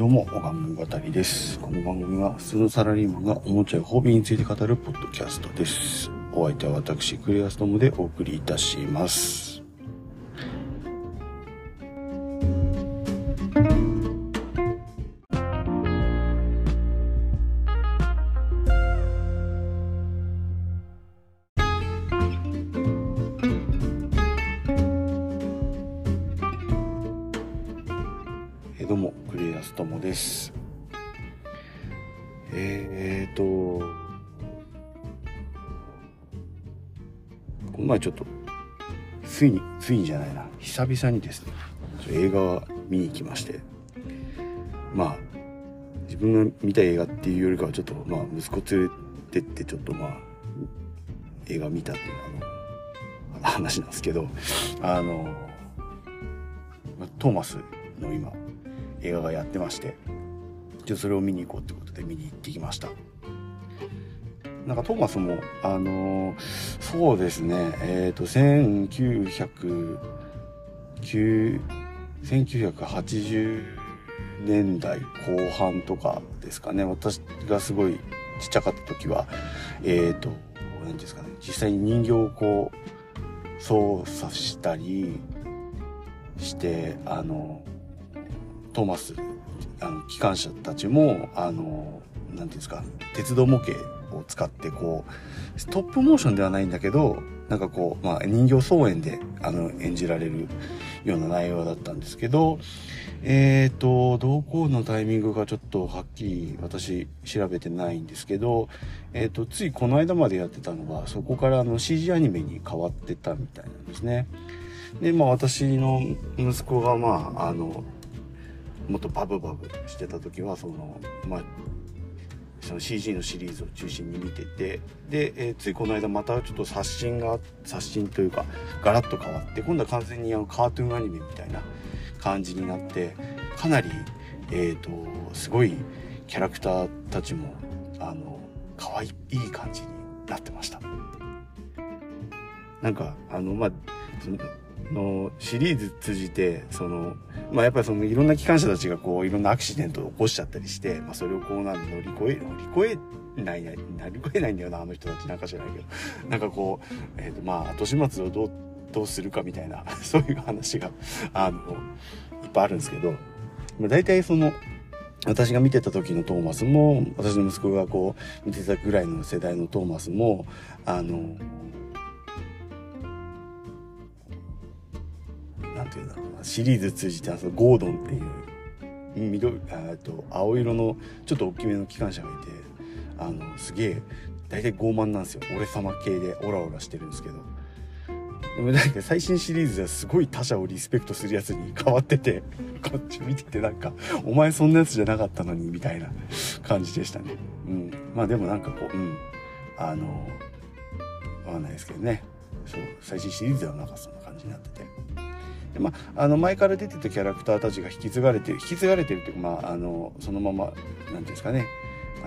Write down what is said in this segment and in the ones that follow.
どうも、おがん語りです。この番組は普通のサラリーマンがおもちゃやホビーについて語るポッドキャストです。お相手は私、クリアストムでお送りいたします。久々にですね、映画を見に行きまして、まあ、自分が見た映画っていうよりかはちょっと、まあ、息子連れてってちょっとまあ、映画見たっていうあの話なんですけど、あの、トーマスの今、映画がやってましてじゃそれを見に行こうってことで見に行ってきました。なんかトーマスもあのそうですねえっ、と1900 1980年代後半とかですかね。私がすごいちっちゃかった時はえっ、と何ですかね。実際に人形をこう操作したりしてあのトーマスあの機関車たちもあのなんていうんですか鉄道模型を使ってこうストップモーションではないんだけどなんかこう、まあ、人形操演であの演じられるような内容だったんですけどえっ、とどこのタイミングかちょっとはっきり私調べてないんですけど、えっとついこの間までやってたのはそこからあの CG アニメに変わってたみたいなんですね。でまあ私の息子がまああのもっとバブバブしてた時はそのまあその CG のシリーズを中心に見ててで、えーついこの間またちょっと刷新が刷新というかガラッと変わって今度は完全にあのカートゥーンアニメみたいな感じになってかなりえっ、とすごいキャラクターたちもあの可愛いい感じになってました。なんかあのまあのシリーズ通じてそのまあやっぱりそのいろんな機関車たちがこういろんなアクシデントを起こしちゃったりして、まあ、それをこうなん乗り越え乗り越えない乗り越えないんだよなあの人たちなんか知らないけど。なんかこう、えーとまあ、後始末をどうどうするかみたいな そういう話があのいっぱいあるんですけど、まあ、大体その私が見てた時のトーマスも私の息子がこう見てたぐらいの世代のトーマスもあのていうんだろうなシリーズ通じてあのゴードンっていう緑あと青色のちょっと大きめの機関車がいてあのすげえ大体傲慢なんですよ。俺様系でオラオラしてるんですけど。でもなんか最新シリーズはすごい他者をリスペクトするやつに変わっててこっち見ててなんかお前そんなやつじゃなかったのにみたいな感じでしたね。うん。まあでもなんかこううん。あのわかんないですけどね。そう最新シリーズではなんかそんな感じになってて。でまあ、あの前から出てたキャラクターたちが引き継がれてる引き継がれてるっていうか、まあ、あのそのままなんていうんですかね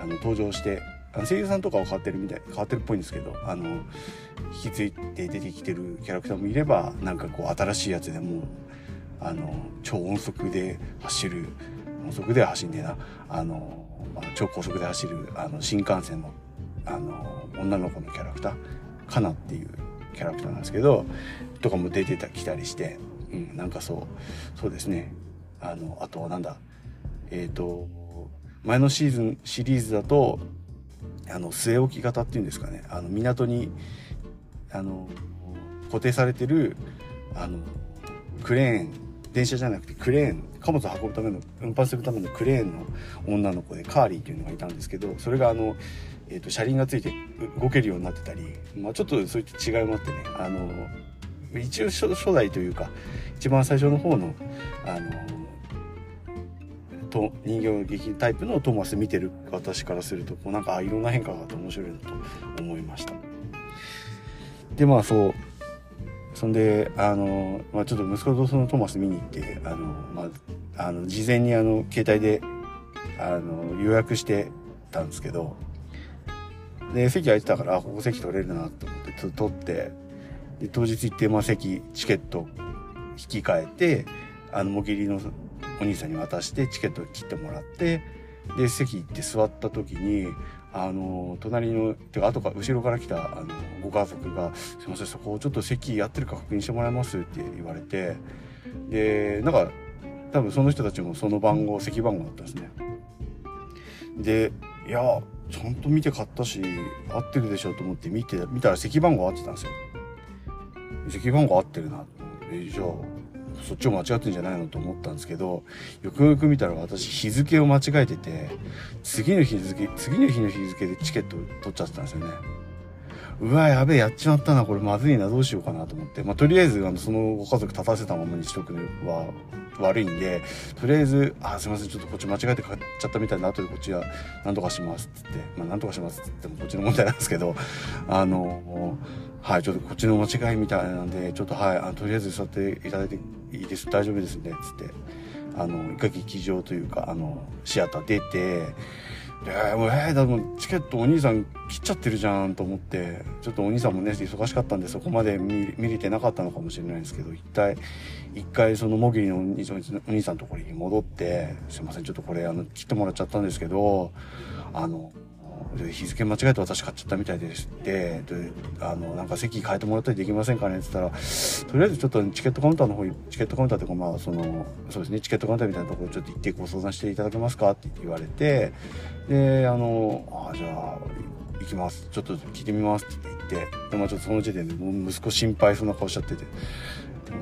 あの登場してあの声優さんとかは変わってるみたい変わってるっぽいんですけどあの引き継いで出てきてるキャラクターもいればなんかこう新しいやつでもあの超音速で走る音速では走んねえなあの、まあ、超高速で走るあの新幹線のあの女の子のキャラクターカナっていうキャラクターなんですけどとかも出てたきたりして。うん、なんかそうそうですね。あのあとはなんだえっ、と前のシーズンシリーズだとあの据え置き型っていうんですかね。あの港にあの固定されてるあのクレーン電車じゃなくてクレーン貨物を運ぶための運搬するためのクレーンの女の子でカーリーっていうのがいたんですけどそれがあの、えー、と車輪がついて動けるようになってたり、まあ、ちょっとそういった違いもあってねあの一応初代というか一番最初の方のあのと人形劇タイプのトーマス見てる私からするとこうなんかあいろんな変化があって面白いなと思いました。でまあそう。そんであの、まあ、ちょっと息子とそのトーマス見に行ってあの、まあ、あの事前にあの携帯であの予約してたんですけどで席空いてたからここ席取れるなと思ってと取ってで当日行って、まあ、席チケット引き換えてあのもぎりのお兄さんに渡してチケット切ってもらってで席行って座った時にあの隣のてか後か後ろから来たあのご家族が「すいませんそこをちょっと席やってるか確認してもらえます?」って言われてでなんか多分その人たちもその番号席番号だったんですね。でいやちゃんと見て買ったし合ってるでしょと思って見て見たら席番号合ってたんですよ。席番号合ってるな。えじゃあそっちを間違ってんじゃないのと思ったんですけどよくよく見たら私日付を間違えてて次の日付次の日の日付でチケット取っちゃってたんですよね。うわやべえやっちまったなこれまずいなどうしようかなと思って。まあとりあえずあのそのご家族立たせたままにしとくのは悪いんでとりあえず「あすいませんちょっとこっち間違えて買っちゃったみたいな後でこっちは何とかします」っつってまあ何とかしますっつってもこっちの問題なんですけどあのはいちょっとこっちの間違いみたいなんでちょっとはいあとりあえず座っていただいていいです大丈夫ですねつって。あの一回劇場というかあのシアター出てでもうえー、でもチケットお兄さん切っちゃってるじゃんと思ってちょっとお兄さんもね忙しかったんでそこまで見見れてなかったのかもしれないんですけど一体一回そのモギリのお兄さんお兄さんのところに戻って「すいませんちょっとこれあの切ってもらっちゃったんですけどあの日付間違えて私買っちゃったみたいですってであのなんか席変えてもらったりできませんかねって言ったらとりあえずちょっとチケットカウンターの方チケットカウンターというかまあそのそうですねチケットカウンターみたいなところちょっと行ってご相談していただけますかって言われてであのあじゃあ行きますちょっと聞いてみますって言ってでまあちょっとその時点でもう息子心配そうな顔しちゃってて。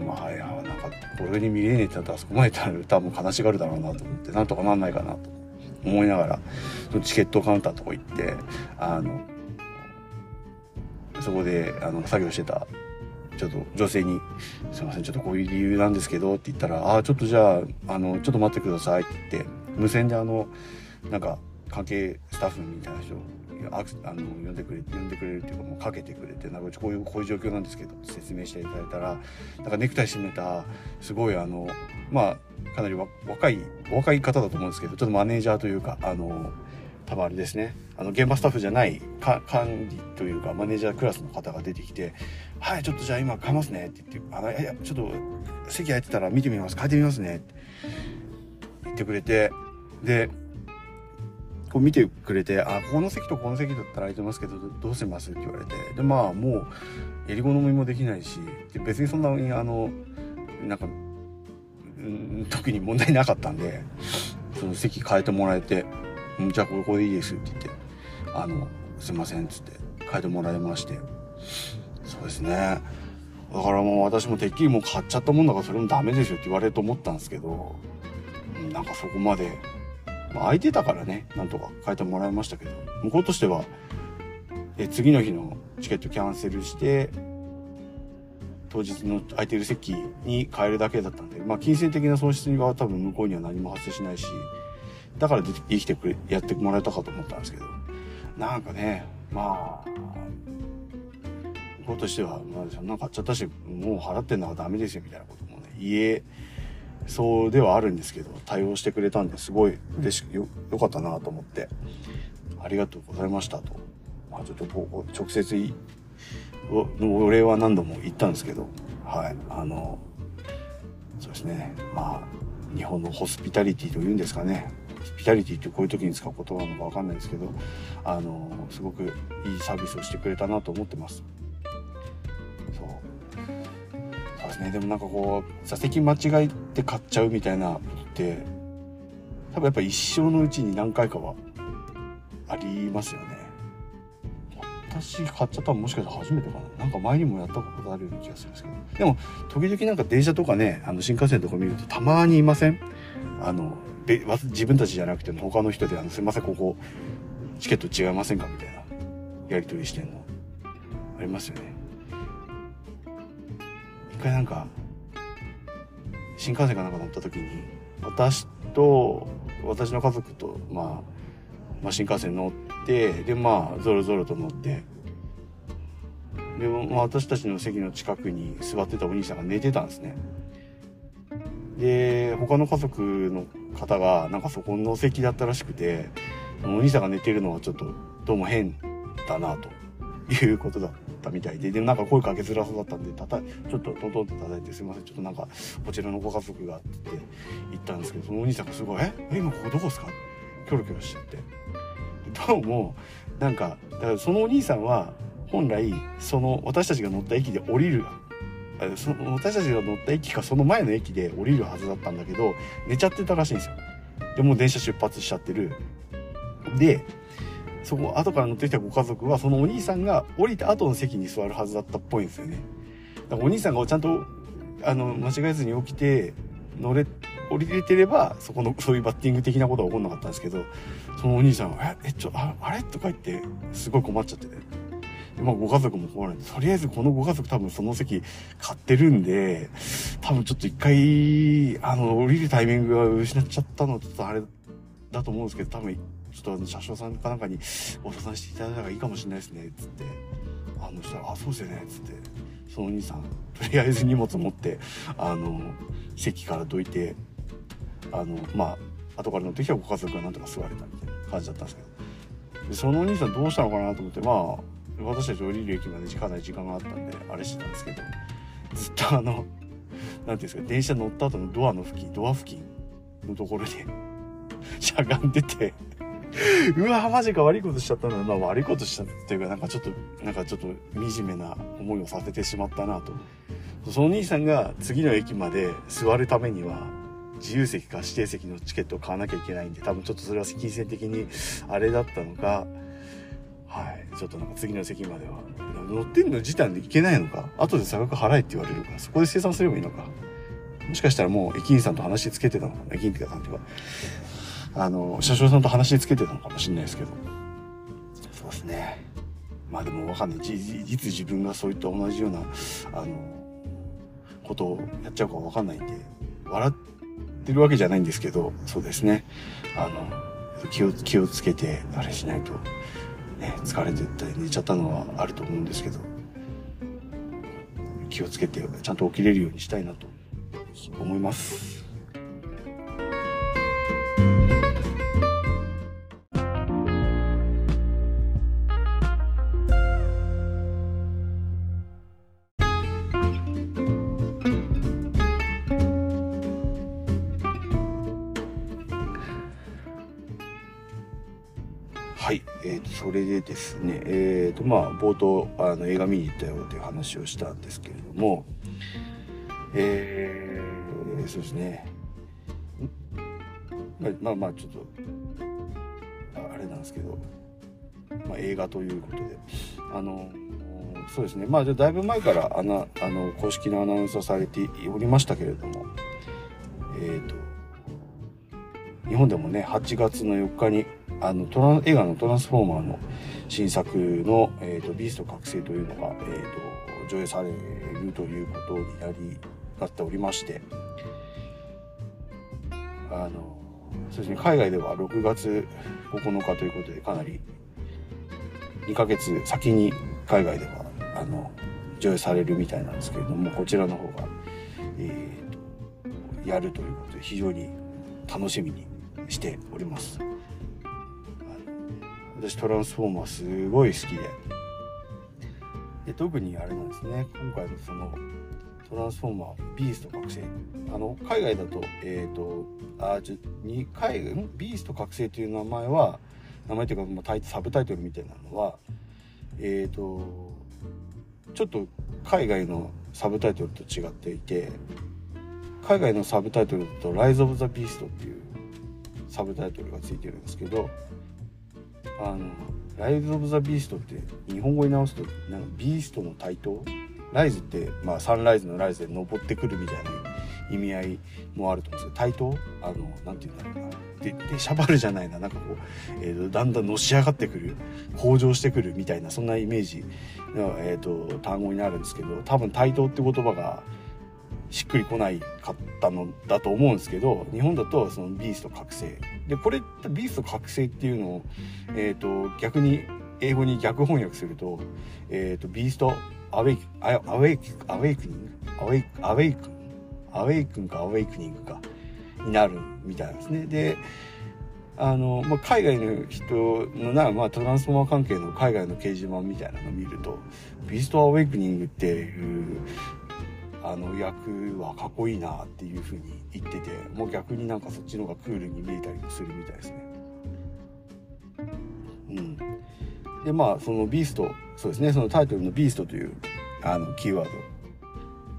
まあいやなんかこれに見れねえってなったらあそこまでたら多分悲しがるだろうなと思ってなんとかなんないかなと思思いながらそのチケットカウンターとこ行ってあのそこであの作業してたちょっと女性に「すいませんちょっとこういう理由なんですけど」って言ったら「ああちょっとじゃああのちょっと待ってください」って言って無線であのなんか関係スタッフみたいな人ああの呼んでくれ呼んでくれるっていうかもうかけてくれてなんかこういうこういう状況なんですけどって説明していただいたらなんかネクタイ締めたすごいあのまあかなり若い若い方だと思うんですけどちょっとマネージャーというかあの多分あれですね。あの現場スタッフじゃない管理というかマネージャークラスの方が出てきて「はいちょっとじゃあ今買いますね」って言って「あのいやちょっと席空いてたら見てみます変えてみますね」って言ってくれてでこう見てくれて、あ、この席とこの席だったら空いてますけど、どうしますって言われて。で、まあ、もう、襟好みもできないし、別にそんなに、あの、なんか、うん、特に問題なかったんで、その席変えてもらえて、じゃあここでいいですって言って、あの、すいませんっつって変えてもらいまして。そうですね。だからもう私もてっきりもう買っちゃったもんだからそれもダメでしょって言われると思ったんですけど、なんかそこまでまあ、空いてたからね、なんとか変えてもらいましたけど、向こうとしては、え次の日のチケットキャンセルして、当日の空いてる席に変えるだけだったんで、まあ、金銭的な損失には多分向こうには何も発生しないし、だから生きてくれ、やってもらえたかと思ったんですけど、なんかね、まあ、向こうとしては、まあ、そんな買っちゃったし、もう払ってんのはダメですよ、みたいなこともね、言え、そうではあるんですけど対応してくれたんですごい嬉しくよよかったなと思って。ありがとうございましたと、まあ、ちょっとこう直接お礼は何度も言ったんですけど。はい。あのそうですね。まあ日本のホスピタリティというんですかね。ホスピタリティってこういう時に使う言葉なのか分かんないですけどあのすごくいいサービスをしてくれたなと思ってます。ね。でもなんかこう座席間違えて買っちゃうみたいなって多分やっぱ一生のうちに何回かはありますよね。私買っちゃったのもしかしたら初めてかな。なんか前にもやったことあるような気がするんですけど。でも時々なんか電車とかねあの新幹線とか見るとたまにいません？あの自分たちじゃなくても他の人であのすいませんここチケット違いませんか？みたいなやり取りしてんの。ありますよね。回なんか新幹線かなんか乗った時に私と私の家族と、まあ、まあ新幹線乗ってでまあぞろぞろと乗ってで、まあ、私たちの席の近くに座ってたお兄さんが寝てたんですね。で他の家族の方がなんかそこの席だったらしくてお兄さんが寝てるのはちょっとどうも変だなということだったみたいで、でもなんか声かけづらそうだったんで、たた、ちょっとトントンって叩いて、すいません、ちょっとなんか、こちらのご家族がって言ったんですけど、そのお兄さんがすごい、え、今ここどこですか？キョロキョロしちゃって。どうも、なんか、だからそのお兄さんは、本来、その私たちが乗った駅で降りる、その私たちが乗った駅かその前の駅で降りるはずだったんだけど、寝ちゃってたらしいんですよ。でもう電車出発しちゃってる。で、そこ、後から乗ってきたご家族は、そのお兄さんが降りた後の席に座るはずだったっぽいんですよね。だからお兄さんがちゃんと、あの、間違えずに起きて、乗れ、降りれてれば、そこの、そういうバッティング的なことは起こんなかったんですけど、そのお兄さんは、え、え、ちょ、ああれ？とか言って、すごい困っちゃってね。まあ、ご家族も困るんで、とりあえずこのご家族多分その席買ってるんで、多分ちょっと一回、あの、降りるタイミングが失っちゃったのちょっとあれだと思うんですけど、多分、ちょっとあの、車掌さんかなんかにご相談していただいた方がいいかもしれないですね、つって。あの、したら、あ、そうですよね、つって。そのお兄さん、とりあえず荷物持って、あの、席からどいて、あの、まあ、後から乗ってきたご家族がなんとか座れたみたいな感じだったんですけど。で、そのお兄さんどうしたのかなと思って、まあ、私たち降りる駅までかなり時間があったんで、あれしてたんですけど、ずっとあの、なんていうんですか、電車乗った後のドアの付近、ドア付近のところで しゃがんでて うわ、マジか悪いことしちゃったんだ。まあ悪いことしちゃったっていうか、なんかちょっと、なんかちょっと惨めな思いをさせてしまったなと。その兄さんが次の駅まで座るためには、自由席か指定席のチケットを買わなきゃいけないんで、多分ちょっとそれは金銭的にあれだったのか、はい。ちょっとなんか次の席までは。乗ってんの時短で行けないのか後で差額払えって言われるから、そこで生産すればいいのかもしかしたらもう駅員さんと話つけてたのかな駅員ってかなんていうか、あの、車掌さんと話つけてたのかもしれないですけど。そうですね。まあでもわかんない。いつ自分がそういった同じような、あの、ことをやっちゃうかわかんないんで、笑ってるわけじゃないんですけど、そうですね。あの、気を、気をつけて、あれしないと、ね、疲れてたり寝ちゃったのはあると思うんですけど、気をつけて、ちゃんと起きれるようにしたいなと思います。ですね、えーとまあ、冒頭あの映画見に行ったよという話をしたんですけれども、えー、そうですね。まあまあちょっとあれなんですけど、まあ、映画ということであのそうですね。まあだいぶ前からあのあの公式のアナウンスをされておりましたけれどもえっ、ー、と日本でもね8月の4日にあのトラン映画の「トランスフォーマー」の新作の「えーと、ビースト覚醒」というのが、えーと、上映されるということになりなっておりましてあのそうですね海外では6月9日ということでかなり2ヶ月先に海外ではあの上映されるみたいなんですけれどもこちらの方が、えーとやるということで非常に楽しみにしております。私トランスフォーマーすごい好きで。で特にあれなんですね。今回のそのトランスフォーマービースト覚醒。あの海外だとえっ、ー、とあちょ2海外ビースト覚醒という名前は名前というか、まあ、タイサブタイトルみたいなのはえっ、ー、とちょっと海外のサブタイトルと違っていて海外のサブタイトルだと「ライズ・オブ・ザ・ビースト」っていうサブタイトルがついてるんですけどあのライズ・オブ・ザ・ビーストって日本語に直すとなんかビーストの台頭？ライズって、まあ、サンライズのライズで登ってくるみたいな意味合いもあると思うんですけど台頭？あのなんていうんだろうな。ででシャバルじゃないな。なんかこう、えーと、だんだんのし上がってくる向上してくるみたいなそんなイメージの、えーと、単語になるんですけど多分台頭って言葉がしっくりこないかったのだと思うんですけど日本だとそのビースト覚醒。でこれビースト覚醒っていうのを、えーと、逆に英語に逆翻訳すると,、えーと、ビーストアウェイクアウェイクアウェイクニング？アウェイクアウェイクアウェイクンかアウェイクニングかになるみたいですね。であの、まあ、海外の人のな、まあ、トランスフォーマー関係の海外の掲示板みたいなのを見ると、ビーストアウェイクニングっていう、あの役はかっこいいなっていうふうに言ってて、もう逆になんかそっちの方がクールに見えたりもするみたいですね。うん。で、まあ、そのビースト、そうですね、そのタイトルのビーストという、あの、キーワー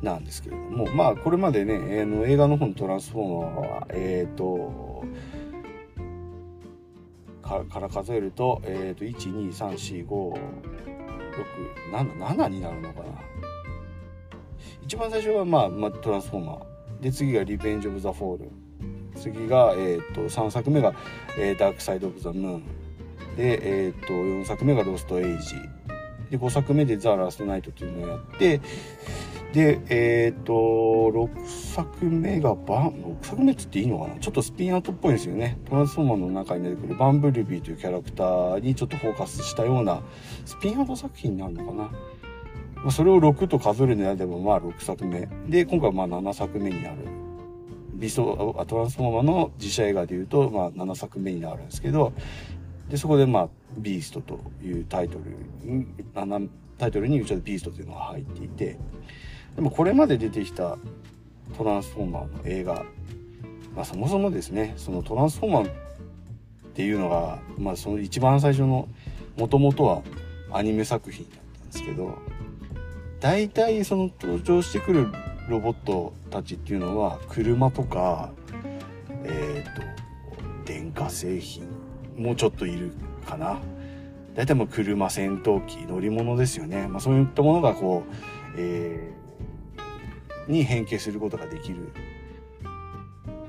ドなんですけれども、まあ、これまでね、あの映画の方のトランスフォーマーは、えっ、ー、と、から数えると、え、ー、と、1、2、3、4、5、6、7、7になるのかな。一番最初は、まあ、まあ、トランスフォーマー。で、次がリベンジ・オブ・ザ・フォール。次が、えっ、ー、と、3作目が、えー、ダークサイド・オブ・ザ・ムーン。で、えっ、ー、と、4作目がロスト・エイジ。で、5作目でザ・ラスト・ナイトというのをやって、で、えっ、ー、と、6作目がバン、6作目って言っていいのかな？ちょっとスピンアウトっぽいんですよね。トランスフォーマーの中に出てくるバンブルビーというキャラクターにちょっとフォーカスしたようなスピンアウト作品になるのかな？それを6と数えるのであれば、まあ6作目。で、今回はまあ7作目になる。ビスト、トランスフォーマーの実写映画で言うと、まあ7作目になるんですけど、で、そこでまあ、ビーストというタイトルに、タイトルにうちょっとビーストというのが入っていて、でもこれまで出てきたトランスフォーマーの映画、まあ、そもそもですねそのトランスフォーマーっていうのが、まあ、その一番最初のもともとはアニメ作品だったんですけど大体その登場してくるロボットたちっていうのは車とかえっ、ー、と電化製品もうちょっといるかな。大体もう車戦闘機乗り物ですよね、まあ、そういったものがこう、えーに変形することができる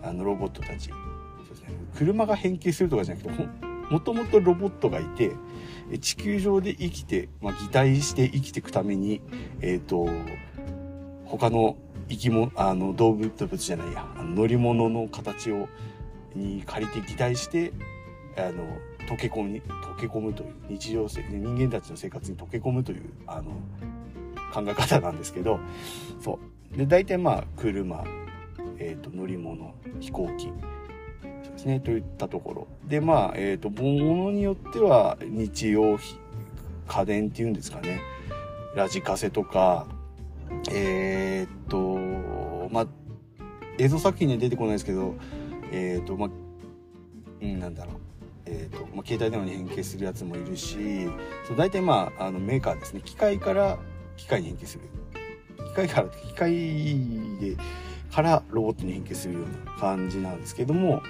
あのロボットたち。そうです、ね、車が変形するとかじゃなくてもともとロボットがいて地球上で生きて、まあ、擬態して生きていくために、えっ、ー、と他の生き物あの動物動物じゃないや乗り物の形をに借りて擬態してあの溶け込み溶け込むという日常生人間たちの生活に溶け込むというあの考え方なんですけどそう。で大体まあ車、えーと、乗り物飛行機ですねといったところ。でまあえっ、ー、と物によっては日用品家電っていうんですかね。ラジカセとかえっ、とまあ映像作品には出てこないですけどえっ、とまあうんなんだろう。えーとまあ、携帯電話に変形するやつもいるしそう大体まああのメーカーですね。機械から機械に変形する。機械から機械でからロボットに変形するような感じなんですけども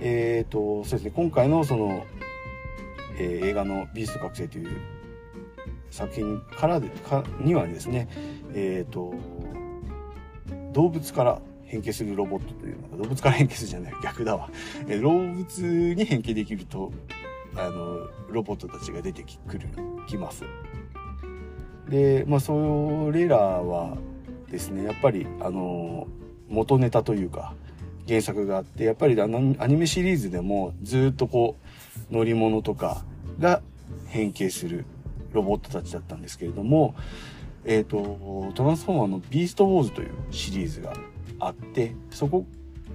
えっ、ー、とそうですね今回のその、えー、映画の「ビースト覚醒」という作品からでかにはですねえっ、ー、と動物から変形するロボットというのが動物から変形するじゃない逆だわ、え動物に変形できるとあのロボットたちが出てくるきます。で、まあ、それらはですねやっぱりあの元ネタというか原作があってやっぱりアニメシリーズでもずっとこう乗り物とかが変形するロボットたちだったんですけれども、えっ、ー、と、トランスフォーマーのビーストウォーズというシリーズがあって、そこ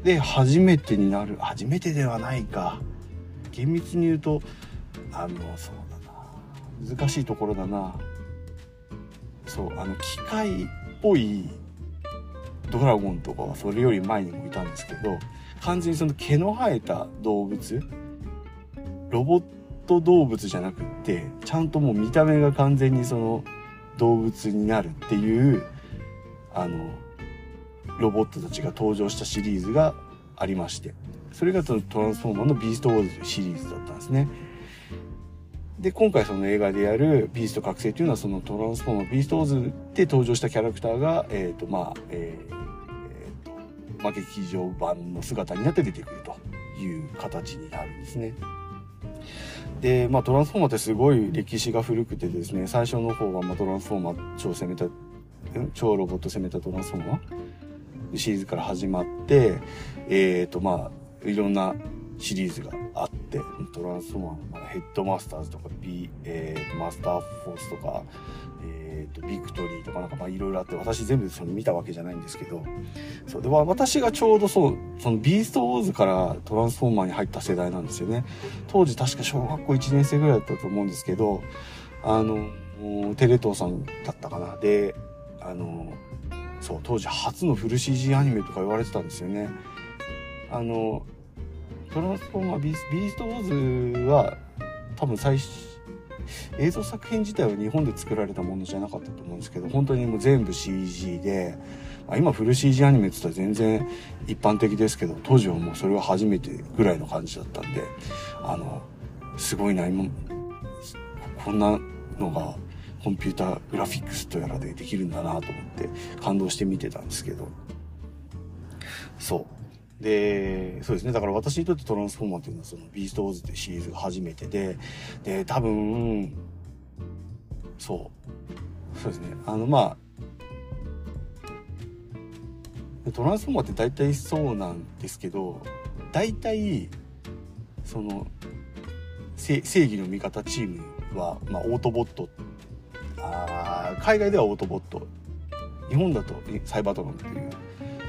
で初めてになる、初めてではないか。厳密に言うと、あの、そうだな。難しいところだな。そうあの機械っぽいドラゴンとかはそれより前にもいたんですけど完全にその毛の生えた動物ロボット動物じゃなくってちゃんともう見た目が完全にその動物になるっていうあのロボットたちが登場したシリーズがありましてそれがそのトランスフォーマーのビーストウォーズというシリーズだったんですね。で、今回その映画でやるビースト覚醒というのはそのトランスフォーマービーストウォーズで登場したキャラクターが、えっ、ー、と、まあ、えー、えー、と、まあ、劇場版の姿になって出てくるという形になるんですね。で、まあ、トランスフォーマーってすごい歴史が古くてですね、最初の方は、まあ、トランスフォーマー超生命体、超ロボット生命体トランスフォーマーシリーズから始まって、えっ、ー、と、まあ、いろんなシリーズがあってトランスフォーマーのヘッドマスターズとか、B えー、マスターフォースとか、えーと、ビクトリーとかなんかいろいろあって私全部その見たわけじゃないんですけどそうで私がちょうどそうそのビーストウォーズからトランスフォーマーに入った世代なんですよね。当時確か小学校1年生ぐらいだったと思うんですけどあのテレ東さんだったかな。であのそう当時初のフル CG アニメとか言われてたんですよね。あのトランスフォーマービーストウォーズは多分最初映像作品自体は日本で作られたものじゃなかったと思うんですけど本当にもう全部 CG で、まあ、今フル CG アニメって言ったら全然一般的ですけど当時はもうそれは初めてぐらいの感じだったんであのすごいな今こんなのがコンピューターグラフィックスとやらでできるんだなと思って感動して見てたんですけど。そう。で、そうですね。だから私にとってトランスフォーマーっていうのはそのビーストウォーズってシリーズが初めてで、で、多分、そう。そうですね。あの、まあ、トランスフォーマーって大体そうなんですけど、大体、その、正義の味方チームは、まあ、オートボット。あ海外ではオートボット。日本だとサイバートロンという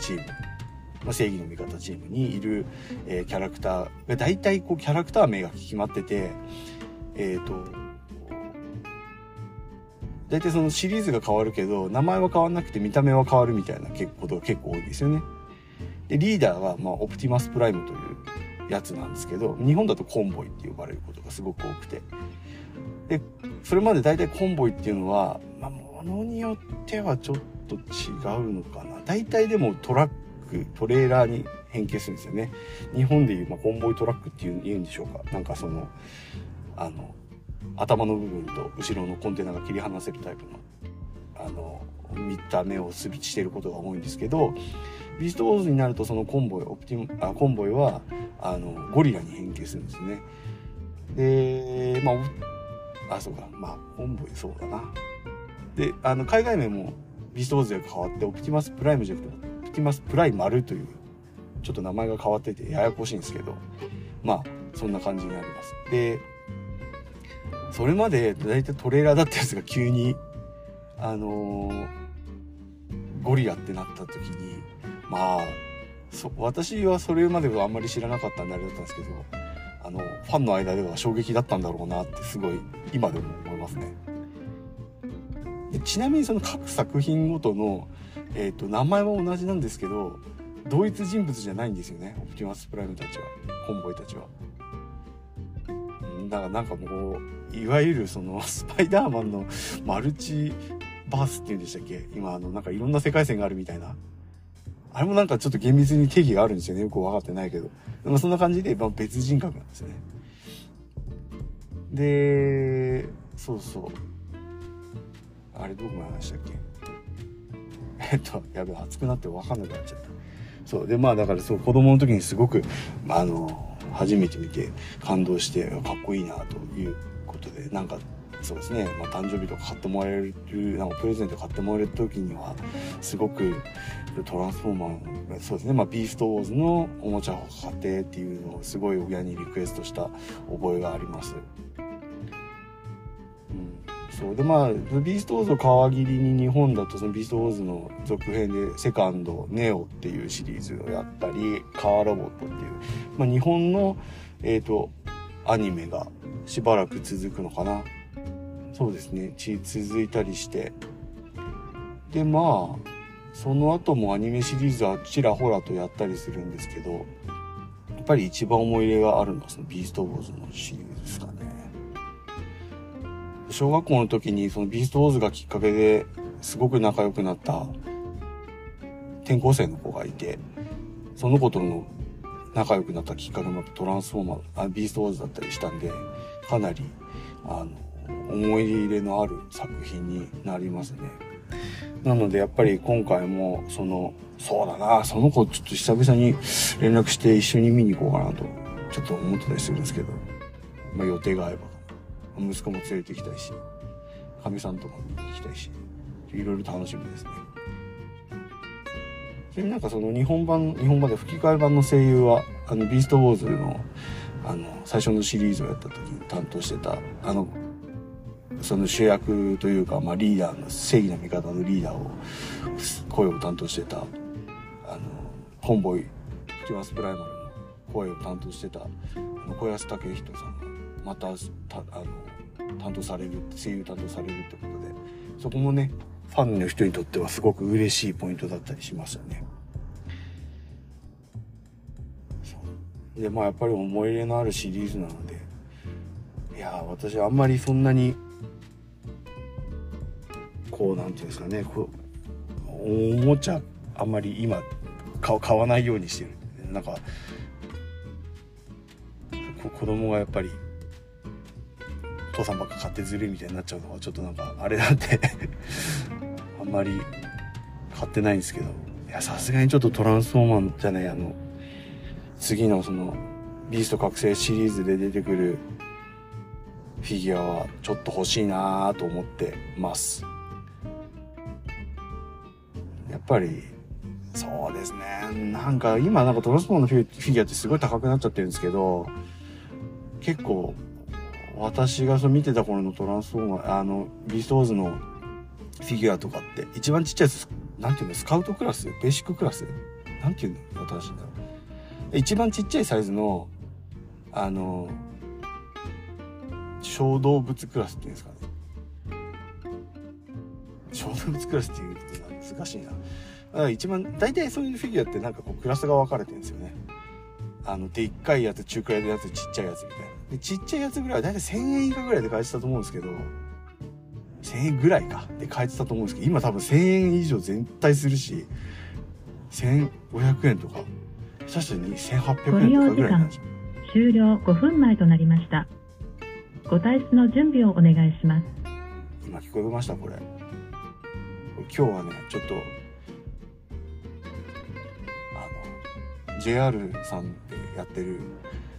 チームまあ、正義の味方チームにいる、えー、キャラクターが大体こうキャラクター名が決まっててえっ、ー、と大体そのシリーズが変わるけど名前は変わんなくて見た目は変わるみたいなことが結構多いですよね。でリーダーは、まあ、オプティマスプライムというやつなんですけど日本だとコンボイって呼ばれることがすごく多くてでそれまで大体コンボイっていうのは、まあ、ものによってはちょっと違うのかな大体でもトラックトレーラーに変形するんですよね。日本でいう、まあ、コンボイトラックっていう言うんでしょうか。なんかそのあの頭の部分と後ろのコンテナが切り離せるタイプのあの見た目をスビしてることが多いんですけどビーストウォーズになるとそのコンボイオプティあコンボイはあのゴリラに変形するんですね。でまああそうか。まあコンボイそうだな。であの海外名もビーストウォーズで変わってオプティマスプライムじゃなくてオプティマスプライマルというちょっと名前が変わっててややこしいんですけどまあそんな感じになります。でそれまで大体トレーラーだったやつが急にあのー、ゴリラってなった時にまあ私はそれまではあんまり知らなかったんであれだったんですけどあのファンの間では衝撃だったんだろうなってすごい今でも思いますね。でちなみにその各作品ごとのえ、ー、と、名前は同じなんですけど、同一人物じゃないんですよね。オプティマスプライムたちは。コンボイたちは。だからなんかもう、いわゆるその、スパイダーマンのマルチバースっていうんでしたっけ？今、あの、なんかいろんな世界線があるみたいな。あれもなんかちょっと厳密に定義があるんですよね。よくわかってないけど。でもそんな感じで、まあ、別人格なんですよね。で、そうそう。あれどこまで話したっけ？えっとやべ熱くなって分かんなくなっちゃったそうでまあだからそう子供の時にすごくまあの初めて見て感動してかっこいいなということでなんかそうですね、まあ、誕生日とか買ってもらえるなんかプレゼント買ってもらえる時にはすごくトランスフォーマーそうですね、まあ、ビーストウォーズのおもちゃを買ってっていうのをすごい親にリクエストした覚えがあります。そう。でまあビーストウォーズを皮切りに日本だとそのビーストウォーズの続編でセカンドネオっていうシリーズをやったりカーロボットっていう、まあ、日本のえっ、ー、とアニメがしばらく続くのかな。そうですね。続いたりして。でまあその後もアニメシリーズはちらほらとやったりするんですけどやっぱり一番思い入れがあるのはそのビーストウォーズのシリーズですかね。小学校の時にそのビーストウォーズがきっかけですごく仲良くなった転校生の子がいて、その子との仲良くなったきっかけもトランスフォーマー、あビーストウォーズだったりしたんで、かなり、あの、思い入れのある作品になりますね。なのでやっぱり今回も、その、そうだな、その子ちょっと久々に連絡して一緒に見に行こうかなと、ちょっと思ってたりするんですけど、まあ予定が合えば息子も連れてきたいしかみさんとかも行きたいしいろいろ楽しみですね。ちなみになんかその日本版日本版で吹き替え版の声優はあのビーストウォーズのあの最初のシリーズをやった時に担当してたあのその主役というか、まあ、リーダーの正義の味方のリーダーを声を担当してたあのコンボイキマスプライマルの声を担当してたあの小安武人さんがまたたあの担当される声優担当されるってことでそこもねファンの人にとってはすごく嬉しいポイントだったりしますよね。でまあやっぱり思い入れのあるシリーズなのでいや私はあんまりそんなにこうなんていうんですかねこうおもちゃあんまり今買わないようにしてるなんか子供がやっぱり父さんばっか買ってずるいみたいになっちゃうのはちょっとなんかあれなんで あんまり買ってないんですけどいやさすがにちょっとトランスフォーマーじゃないあの次のそのビースト覚醒シリーズで出てくるフィギュアはちょっと欲しいなと思ってます。やっぱりそうですね。なんか今なんかトランスフォーマーのフィギュアってすごい高くなっちゃってるんですけど結構私がそ見てた頃のトランスフォーマーあのビーストーズのフィギュアとかって一番ちっちゃいやつなんていうのスカウトクラスベーシッククラスなんていうの新しいんだろう一番ちっちゃいサイズのあの小動物クラスっていうんですかね。小動物クラスっていうと難しいな。だから一番大体そういうフィギュアってなんかこうクラスが分かれてるんですよね。あのでっかいやつ中くらいのやつちっちゃいやつみたいな。でちっちゃいやつぐらいは大体1000円以下ぐらいで買えてたと思うんですけど1000円ぐらいか。で買えてたと思うんですけど今多分1000円以上全体するし1500円とか。下手したら2800円とかぐらいなんですよ終了5分前となりました。ご退出の準備をお願いします。今聞こえましたこれ。これ今日はねちょっとあの JR さんでやってる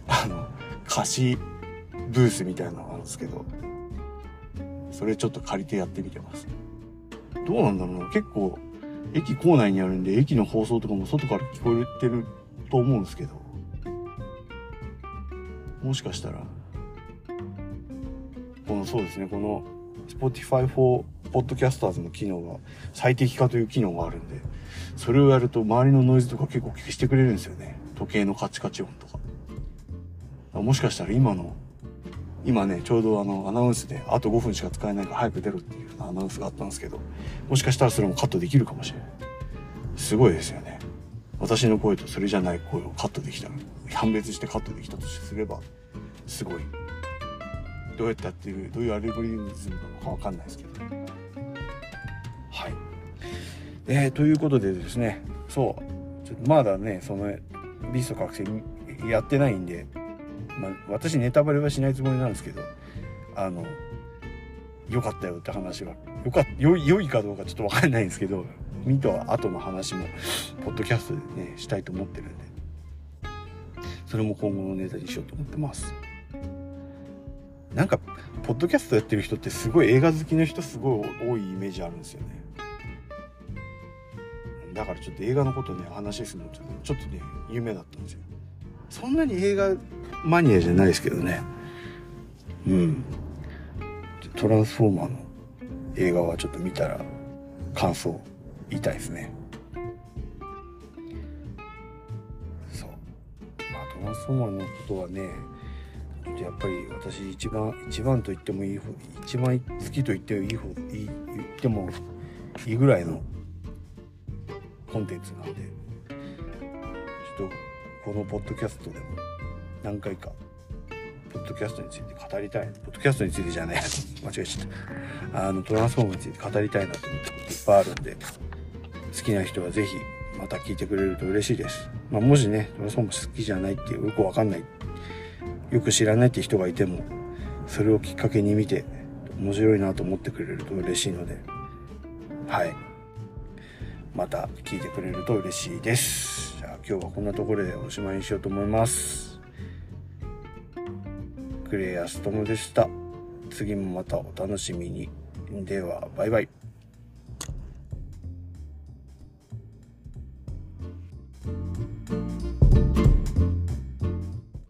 あの貸しブースみたいなのがあるんですけどそれちょっと借りてやってみてます。どうなんだろうな結構駅構内にあるんで駅の放送とかも外から聞こえてると思うんですけどもしかしたらこのそうですねこの Spotify for Podcasters の機能が最適化という機能があるんでそれをやると周りのノイズとか結構消してくれるんですよね。時計のカチカチ音とか。もしかしたら今の今ねちょうどあのアナウンスであと5分しか使えないから早く出ろっていうアナウンスがあったんですけどもしかしたらそれもカットできるかもしれない。すごいですよね。私の声とそれじゃない声をカットできた判別してカットできたとすればすごい。どうやってやってるどういうアルゴリズムなのかわかんないですけど。はい。えー、ということでですねそう。まだねそのリスト覚醒やってないんでまあ、私ネタバレはしないつもりなんですけどあの良かったよって話はよか良良いかどうかちょっと分かんないんですけど見た後の話もポッドキャストでねしたいと思ってるんでそれも今後のネタにしようと思ってます。なんかポッドキャストやってる人ってすごい映画好きの人すごい多いイメージあるんですよね。だからちょっと映画のことね話するのちょっとね夢だったんですよ。そんなに映画マニアじゃないですけどね。うん。トランスフォーマーの映画はちょっと見たら感想言いたいですね。そう。まあトランスフォーマーのことはねやっぱり私一番一番と言ってもいい一番好きと言ってもいい方いい言ってもいいぐらいのコンテンツなんでちょっとこのポッドキャストでも何回かポッドキャストについて語りたいポッドキャストについてじゃない 間違えちゃった。あのトランスフォームについて語りたいなと思ってこといっぱいあるんで好きな人は是非また聞いてくれると嬉しいです、まあ、もしねトランスフォーム好きじゃないっていうよくわかんないよく知らないって人がいてもそれをきっかけに見て面白いなと思ってくれると嬉しいのではい。また聞いてくれると嬉しいです。じゃあ今日はこんなところでおしまいにしようと思います。クレアストムでした。次もまたお楽しみに。ではバイバイ。